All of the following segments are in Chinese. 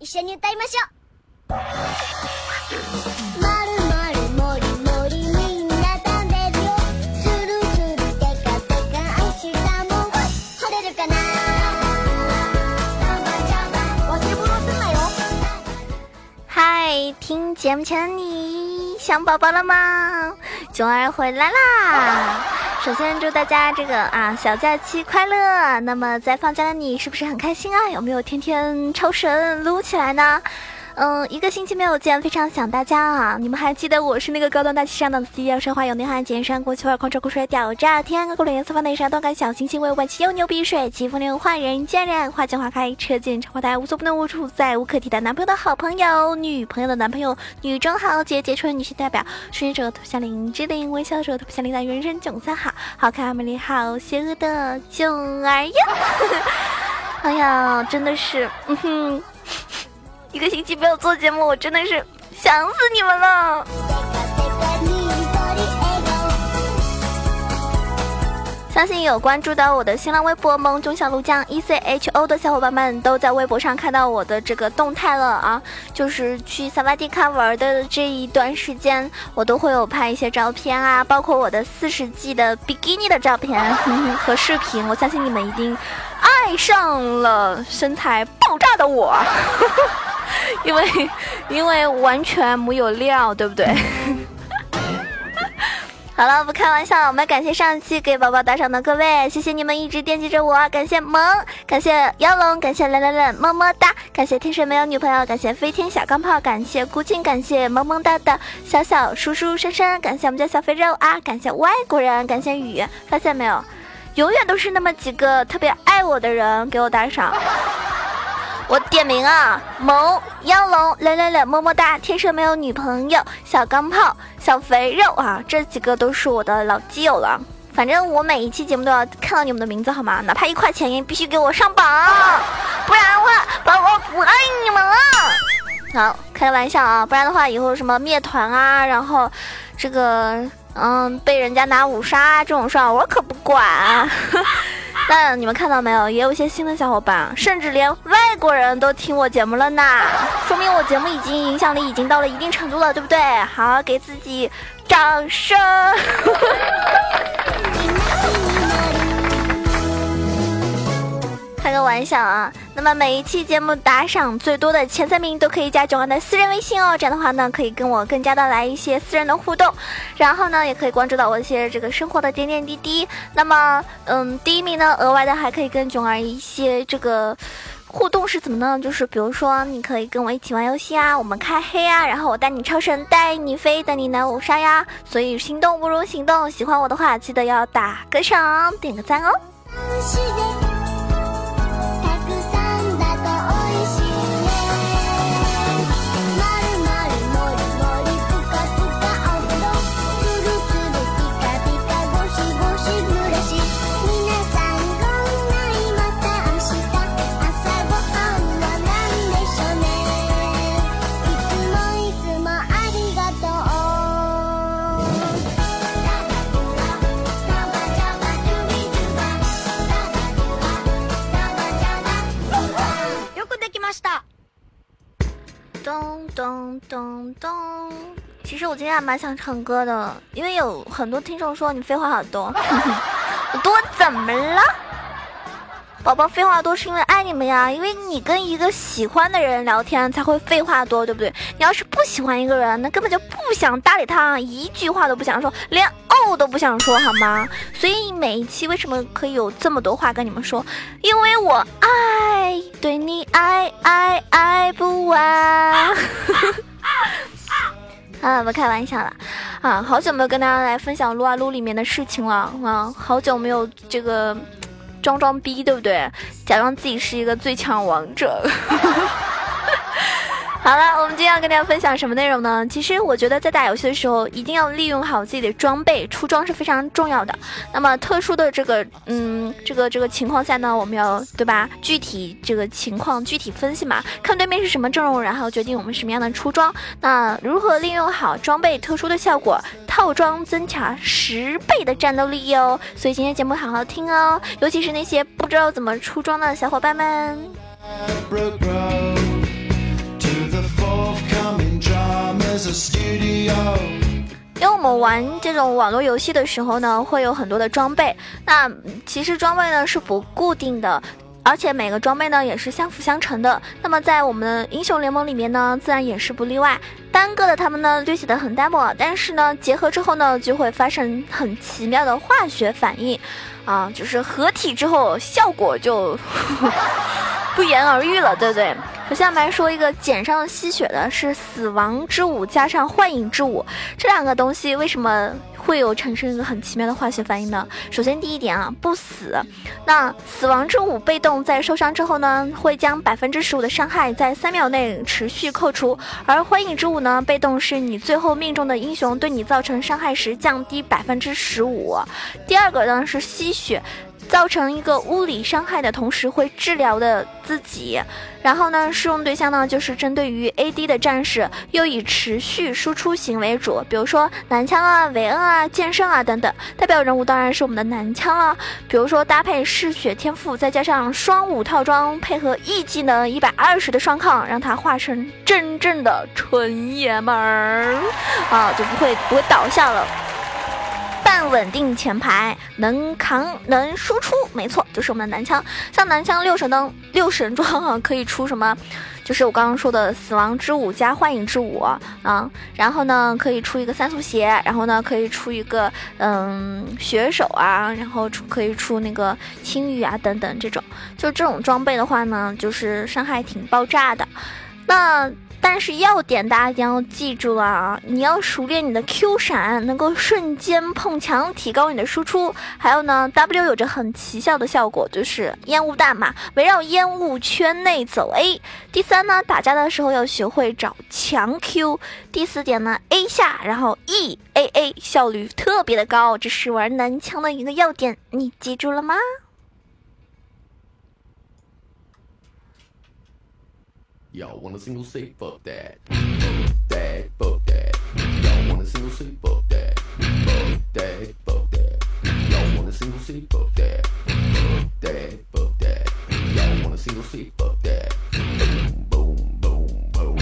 一緒に歌いましょう嗨，听节目前的你想宝宝了吗？囧儿回来啦！ 首先祝大家这个啊小假期快乐。那么在放假的你是不是很开心啊？有没有天天超神撸起来呢？嗯，一个星期没有见，非常想大家啊！你们还记得我是那个高端大气上档次、低调奢华有内涵、简山国球二狂车酷帅屌炸天、高冷颜色发内杀、动感小清新、为万气又牛逼、帅气风流坏人见人花见花开、车见车花胎、无所不能、无处不在、无可替代。男朋友的好朋友，女朋友的男朋友，女中豪杰，杰出女性代表，顺者特别像林志玲，微笑者特别像林黛，人生囧三好，好看美丽好邪恶的囧儿呀！哎呀，真的是，嗯哼。一个星期没有做节目，我真的是想死你们了。相信有关注到我的新浪微博“萌中小鹿酱 E C H O” 的小伙伴们，都在微博上看到我的这个动态了啊！就是去萨瓦迪卡玩的这一段时间，我都会有拍一些照片啊，包括我的四十 G 的比基尼的照片 和视频。我相信你们一定爱上了身材爆炸的我。因为，因为完全没有料，对不对？好了，不开玩笑了，我们感谢上期给宝宝打赏的各位，谢谢你们一直惦记着我，感谢萌，感谢妖龙，感谢冷冷冷，么么哒，感谢天水没有女朋友，感谢飞天小钢炮，感谢孤静，感谢萌萌哒的小小叔叔婶婶，感谢我们家小肥肉啊，感谢外国人，感谢雨，发现没有，永远都是那么几个特别爱我的人给我打赏。我点名啊，萌妖龙来来来，么么哒！天生没有女朋友，小钢炮，小肥肉啊，这几个都是我的老基友了。反正我每一期节目都要看到你们的名字，好吗？哪怕一块钱也必须给我上榜，不然的话，宝宝不爱你们了。好，开个玩笑啊，不然的话，以后什么灭团啊，然后这个嗯被人家拿五杀这种事儿，我可不管。啊 那你们看到没有？也有一些新的小伙伴，甚至连外国人都听我节目了呢，说明我节目已经影响力已经到了一定程度了，对不对？好，给自己掌声。开个玩笑啊！那么每一期节目打赏最多的前三名都可以加九儿的私人微信哦，这样的话呢，可以跟我更加的来一些私人的互动，然后呢，也可以关注到我一些这个生活的点点滴滴。那么，嗯，第一名呢，额外的还可以跟囧儿一些这个互动是怎么呢？就是比如说，你可以跟我一起玩游戏啊，我们开黑啊，然后我带你超神，带你飞，带你拿五杀呀。所以心动不如行动，喜欢我的话记得要打个赏，点个赞哦。其实我今天还蛮想唱歌的，因为有很多听众说你废话好多，我 多怎么了？宝宝废话多是因为爱你们呀，因为你跟一个喜欢的人聊天才会废话多，对不对？你要是不喜欢一个人，那根本就不想搭理他，一句话都不想说，连哦都不想说，好吗？所以每一期为什么可以有这么多话跟你们说？因为我爱对你爱爱爱不完。啊，不开玩笑了，啊，好久没有跟大家来分享撸啊撸里面的事情了啊，好久没有这个装装逼，对不对？假装自己是一个最强王者。好了，我们今天要跟大家分享什么内容呢？其实我觉得在打游戏的时候，一定要利用好自己的装备，出装是非常重要的。那么特殊的这个，嗯，这个这个情况下呢，我们要对吧？具体这个情况具体分析嘛，看对面是什么阵容，然后决定我们什么样的出装。那如何利用好装备特殊的效果，套装增强十倍的战斗力哟？所以今天节目好好听哦，尤其是那些不知道怎么出装的小伙伴们。因为我们玩这种网络游戏的时候呢，会有很多的装备。那其实装备呢是不固定的，而且每个装备呢也是相辅相成的。那么在我们的英雄联盟里面呢，自然也是不例外。单个的他们呢略显得很单薄，但是呢结合之后呢，就会发生很奇妙的化学反应，啊，就是合体之后效果就不言而喻了，对不对？首先我下面来说一个减伤吸血的，是死亡之舞加上幻影之舞，这两个东西为什么会有产生一个很奇妙的化学反应呢？首先第一点啊，不死。那死亡之舞被动在受伤之后呢，会将百分之十五的伤害在三秒内持续扣除，而幻影之舞呢，被动是你最后命中的英雄对你造成伤害时降低百分之十五。第二个呢是吸血。造成一个物理伤害的同时会治疗的自己，然后呢，适用对象呢就是针对于 AD 的战士，又以持续输出型为主，比如说男枪啊、韦恩啊、剑圣啊等等。代表人物当然是我们的男枪了，比如说搭配嗜血天赋，再加上双武套装，配合 E 技能一百二十的双抗，让他化成真正的纯爷们儿啊，就不会不会倒下了。稳定前排，能扛能输出，没错，就是我们的男枪。像男枪六神灯六神装啊，可以出什么？就是我刚刚说的死亡之舞加幻影之舞啊。然后呢，可以出一个三速鞋，然后呢，可以出一个嗯血手啊，然后出可以出那个青羽啊等等这种。就这种装备的话呢，就是伤害挺爆炸的。那。但是要点大家一定要记住了啊！你要熟练你的 Q 闪，能够瞬间碰墙，提高你的输出。还有呢，W 有着很奇效的效果，就是烟雾弹嘛，围绕烟雾圈内走 A。第三呢，打架的时候要学会找强 Q。第四点呢，A 下，然后 E A A，效率特别的高，这是玩男枪的一个要点，你记住了吗？Y'all wanna single say fuck that. Fuck that, fuck that. Y'all wanna single say fuck that. Fuck that, fuck that. Y'all wanna single say fuck that. Fuck that, fuck that. Y'all wanna single say fuck that. Boom, boom, boom, boom.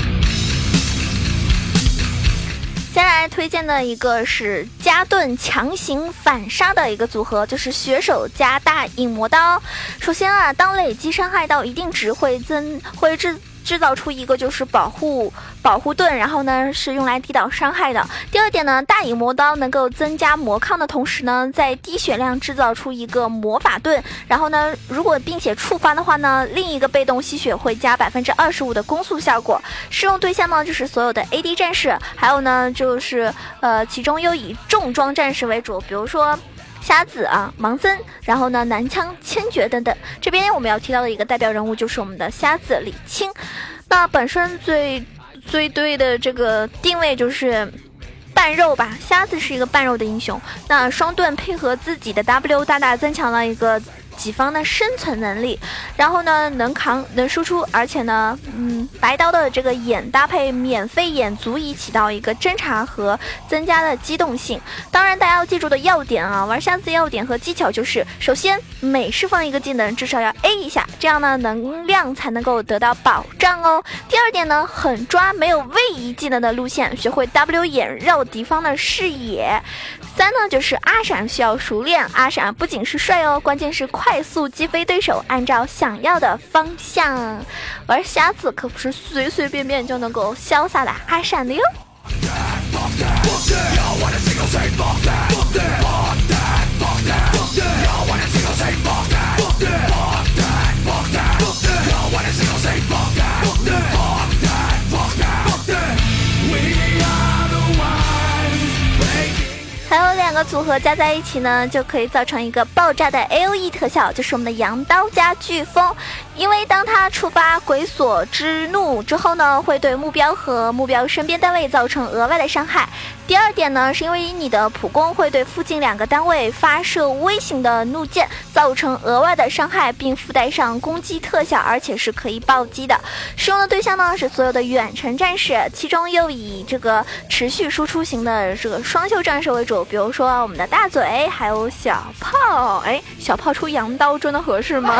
接下来推荐的一个是加盾强行反杀的一个组合，就是血手加大影魔刀。首先啊，当累积伤害到一定值会增会制。制造出一个就是保护保护盾，然后呢是用来抵挡伤害的。第二点呢，大影魔刀能够增加魔抗的同时呢，在低血量制造出一个魔法盾，然后呢，如果并且触发的话呢，另一个被动吸血会加百分之二十五的攻速效果。适用对象呢就是所有的 AD 战士，还有呢就是呃其中又以重装战士为主，比如说。瞎子啊，盲僧，然后呢，男枪千珏等等。这边我们要提到的一个代表人物就是我们的瞎子李青。那本身最最对的这个定位就是半肉吧，瞎子是一个半肉的英雄。那双盾配合自己的 W，大大增强了一个。己方的生存能力，然后呢，能扛能输出，而且呢，嗯，白刀的这个眼搭配免费眼，足以起到一个侦查和增加的机动性。当然，大家要记住的要点啊，玩瞎子要点和技巧就是：首先，每释放一个技能，至少要 A 一下，这样呢，能量才能够得到保障哦。第二点呢，狠抓没有位移技能的路线，学会 W 眼绕敌方的视野。三呢，就是阿闪需要熟练，阿闪不仅是帅哦，关键是快快速击飞对手，按照想要的方向。玩瞎子可不是随随便便就能够潇洒的哈闪的哟。个组合加在一起呢，就可以造成一个爆炸的 A O E 特效，就是我们的羊刀加飓风。因为当它触发鬼锁之怒之后呢，会对目标和目标身边单位造成额外的伤害。第二点呢，是因为你的普攻会对附近两个单位发射微型的怒箭，造成额外的伤害，并附带上攻击特效，而且是可以暴击的。使用的对象呢是所有的远程战士，其中又以这个持续输出型的这个双袖战士为主，比如说我们的大嘴，还有小炮。哎，小炮出羊刀真的合适吗？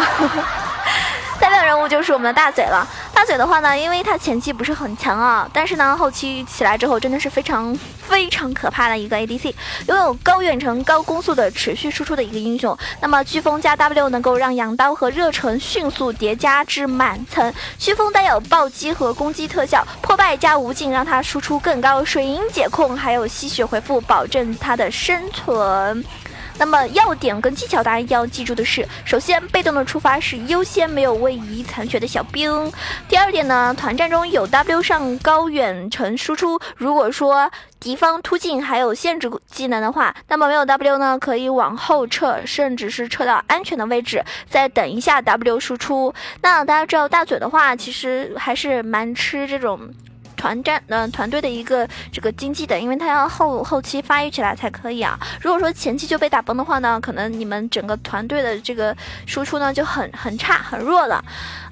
代表人物就是我们的大嘴了。大嘴的话呢，因为他前期不是很强啊，但是呢后期起来之后真的是非常非常可怕的一个 ADC，拥有高远程、高攻速的持续输出的一个英雄。那么飓风加 W 能够让羊刀和热忱迅速叠加至满层，飓风带有暴击和攻击特效，破败加无尽让他输出更高，水银解控还有吸血回复保证他的生存。那么要点跟技巧，大家要记住的是：首先，被动的触发是优先，没有位移残血的小兵。第二点呢，团战中有 W 上高远程输出，如果说敌方突进还有限制技能的话，那么没有 W 呢，可以往后撤，甚至是撤到安全的位置，再等一下 W 输出。那大家知道大嘴的话，其实还是蛮吃这种。团战，嗯，团队的一个这个经济的，因为他要后后期发育起来才可以啊。如果说前期就被打崩的话呢，可能你们整个团队的这个输出呢就很很差很弱了。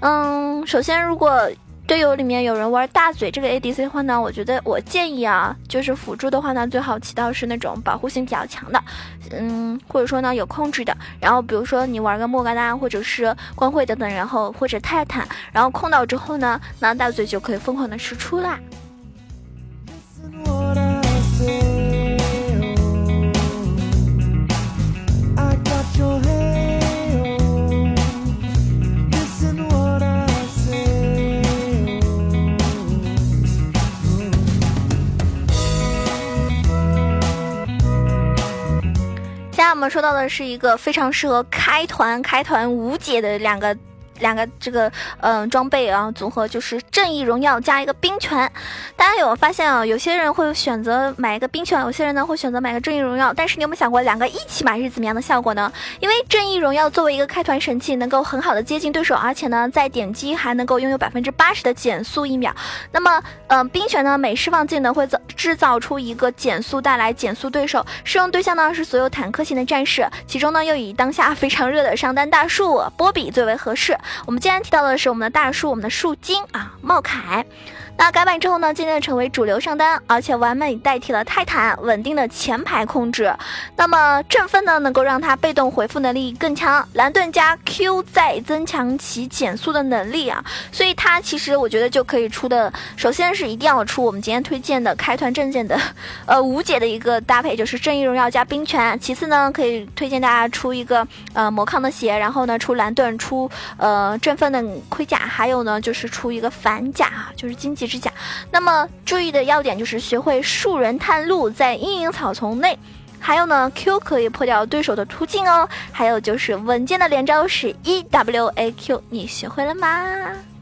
嗯，首先如果。队友里面有人玩大嘴这个 ADC 的话呢，我觉得我建议啊，就是辅助的话呢，最好起到是那种保护性比较强的，嗯，或者说呢有控制的。然后比如说你玩个莫甘娜或者是光辉等等，然后或者泰坦，然后控到之后呢，那大嘴就可以疯狂的输出啦。我们说到的是一个非常适合开团、开团无解的两个。两个这个嗯装备啊组合就是正义荣耀加一个冰拳，大家有发现啊？有些人会选择买一个冰拳，有些人呢会选择买个正义荣耀。但是你有没有想过，两个一起买是怎么样的效果呢？因为正义荣耀作为一个开团神器，能够很好的接近对手，而且呢在点击还能够拥有百分之八十的减速一秒。那么嗯冰拳呢每释放技能会造制造出一个减速带来减速对手，适用对象呢是所有坦克型的战士，其中呢又以当下非常热的上单大树波比最为合适。我们今天提到的是我们的大树，我们的树精啊，茂凯。那改版之后呢，渐渐成为主流上单，而且完美代替了泰坦，稳定的前排控制。那么振奋呢，能够让它被动回复能力更强。蓝盾加 Q 再增强其减速的能力啊，所以它其实我觉得就可以出的，首先是一定要出我们今天推荐的开团证件的，呃无解的一个搭配，就是正义荣耀加冰拳。其次呢，可以推荐大家出一个呃魔抗的鞋，然后呢出蓝盾，出呃振奋的盔甲，还有呢就是出一个反甲，就是经济。指甲，那么注意的要点就是学会树人探路，在阴影草丛内，还有呢，Q 可以破掉对手的突进哦，还有就是稳健的连招是 E W A Q，你学会了吗？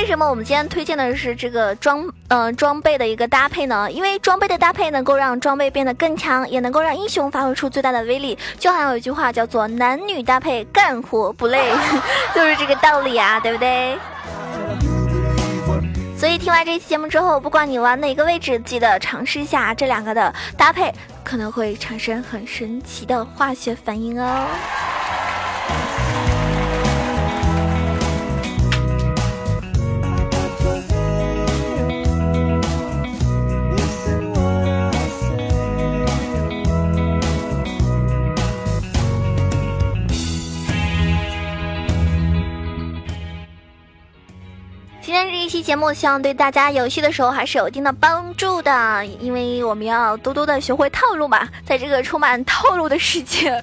为什么我们今天推荐的是这个装呃装备的一个搭配呢？因为装备的搭配能够让装备变得更强，也能够让英雄发挥出最大的威力。就好像有一句话叫做“男女搭配，干活不累 ”，就是这个道理啊，对不对？所以听完这期节目之后，不管你玩哪个位置，记得尝试一下这两个的搭配，可能会产生很神奇的化学反应哦。天这一期节目，希望对大家游戏的时候还是有一定的帮助的，因为我们要多多的学会套路嘛，在这个充满套路的世界，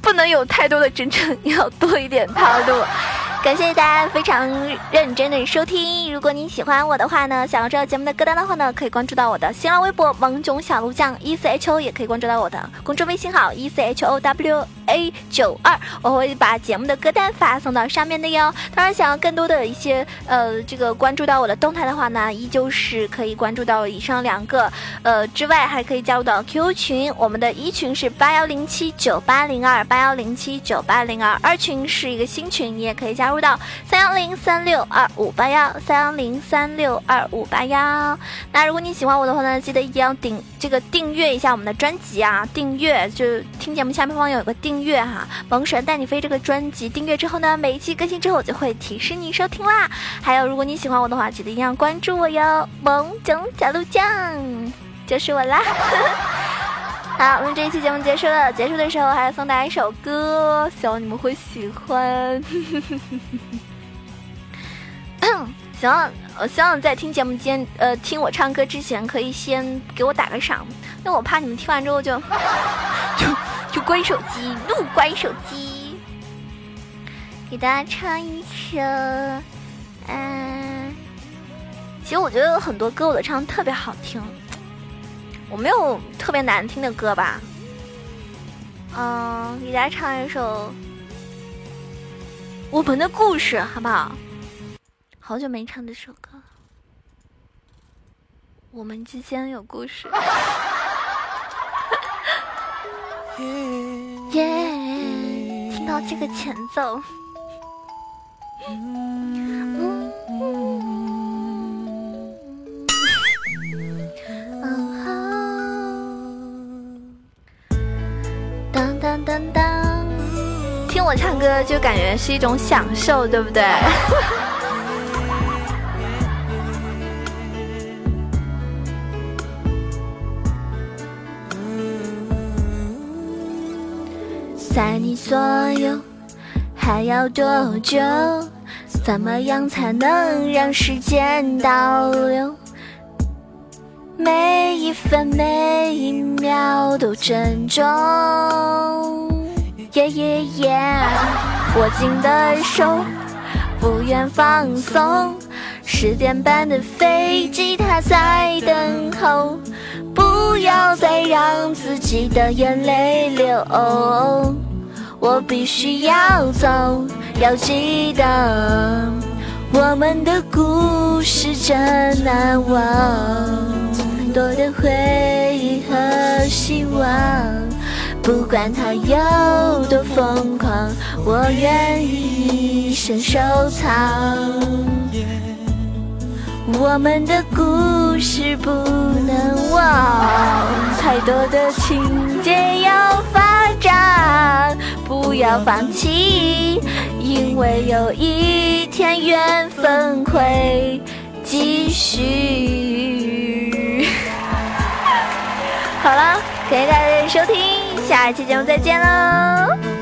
不能有太多的真诚，要多一点套路。感谢大家非常认真的收听。如果您喜欢我的话呢，想要知道节目的歌单的话呢，可以关注到我的新浪微博“萌囧小鹿酱 E C H O”，也可以关注到我的公众微信号 “E C H O W A 九二”，我会把节目的歌单发送到上面的哟。当然，想要更多的一些呃这个关注到我的动态的话呢，依旧是可以关注到以上两个呃之外，还可以加入到 QQ 群，我们的一群是八幺零七九八零二八幺零七九八零二，二群是一个新群，你也可以加入。到三幺零三六二五八幺三幺零三六二五八幺。那如果你喜欢我的话呢，记得一定要订这个订阅一下我们的专辑啊！订阅就听节目下面方有个订订阅哈，萌神带你飞这个专辑订阅之后呢，每一期更新之后我就会提示你收听啦。还有如果你喜欢我的话，记得一定要关注我哟，萌囧小鹿酱就是我啦。好，我们这一期节目结束了。结束的时候还要送大家一首歌，希望你们会喜欢。希望我希望在听节目间，呃，听我唱歌之前，可以先给我打个赏，那我怕你们听完之后就就 就关手机，怒关手机。给大家唱一首，嗯，其实我觉得有很多歌我都唱特别好听。我没有特别难听的歌吧，嗯，给大家唱一首《我们的故事》，好不好？好久没唱这首歌，我们之间有故事。耶，听到这个前奏。当当，听我唱歌就感觉是一种享受，对不对？所有还要多久？怎么样才能让时间倒流？每一分每一秒都珍重，耶耶耶！握紧的手，不愿放松。十点半的飞机，它在等候。不要再让自己的眼泪流，我必须要走，要记得我们的故事真难忘。多的回忆和希望，不管它有多疯狂，我愿意一生收藏。我们的故事不能忘，太多的情节要发展，不要放弃，因为有一天缘分会继续。好了，感谢大家的收听，下一期节目再见喽。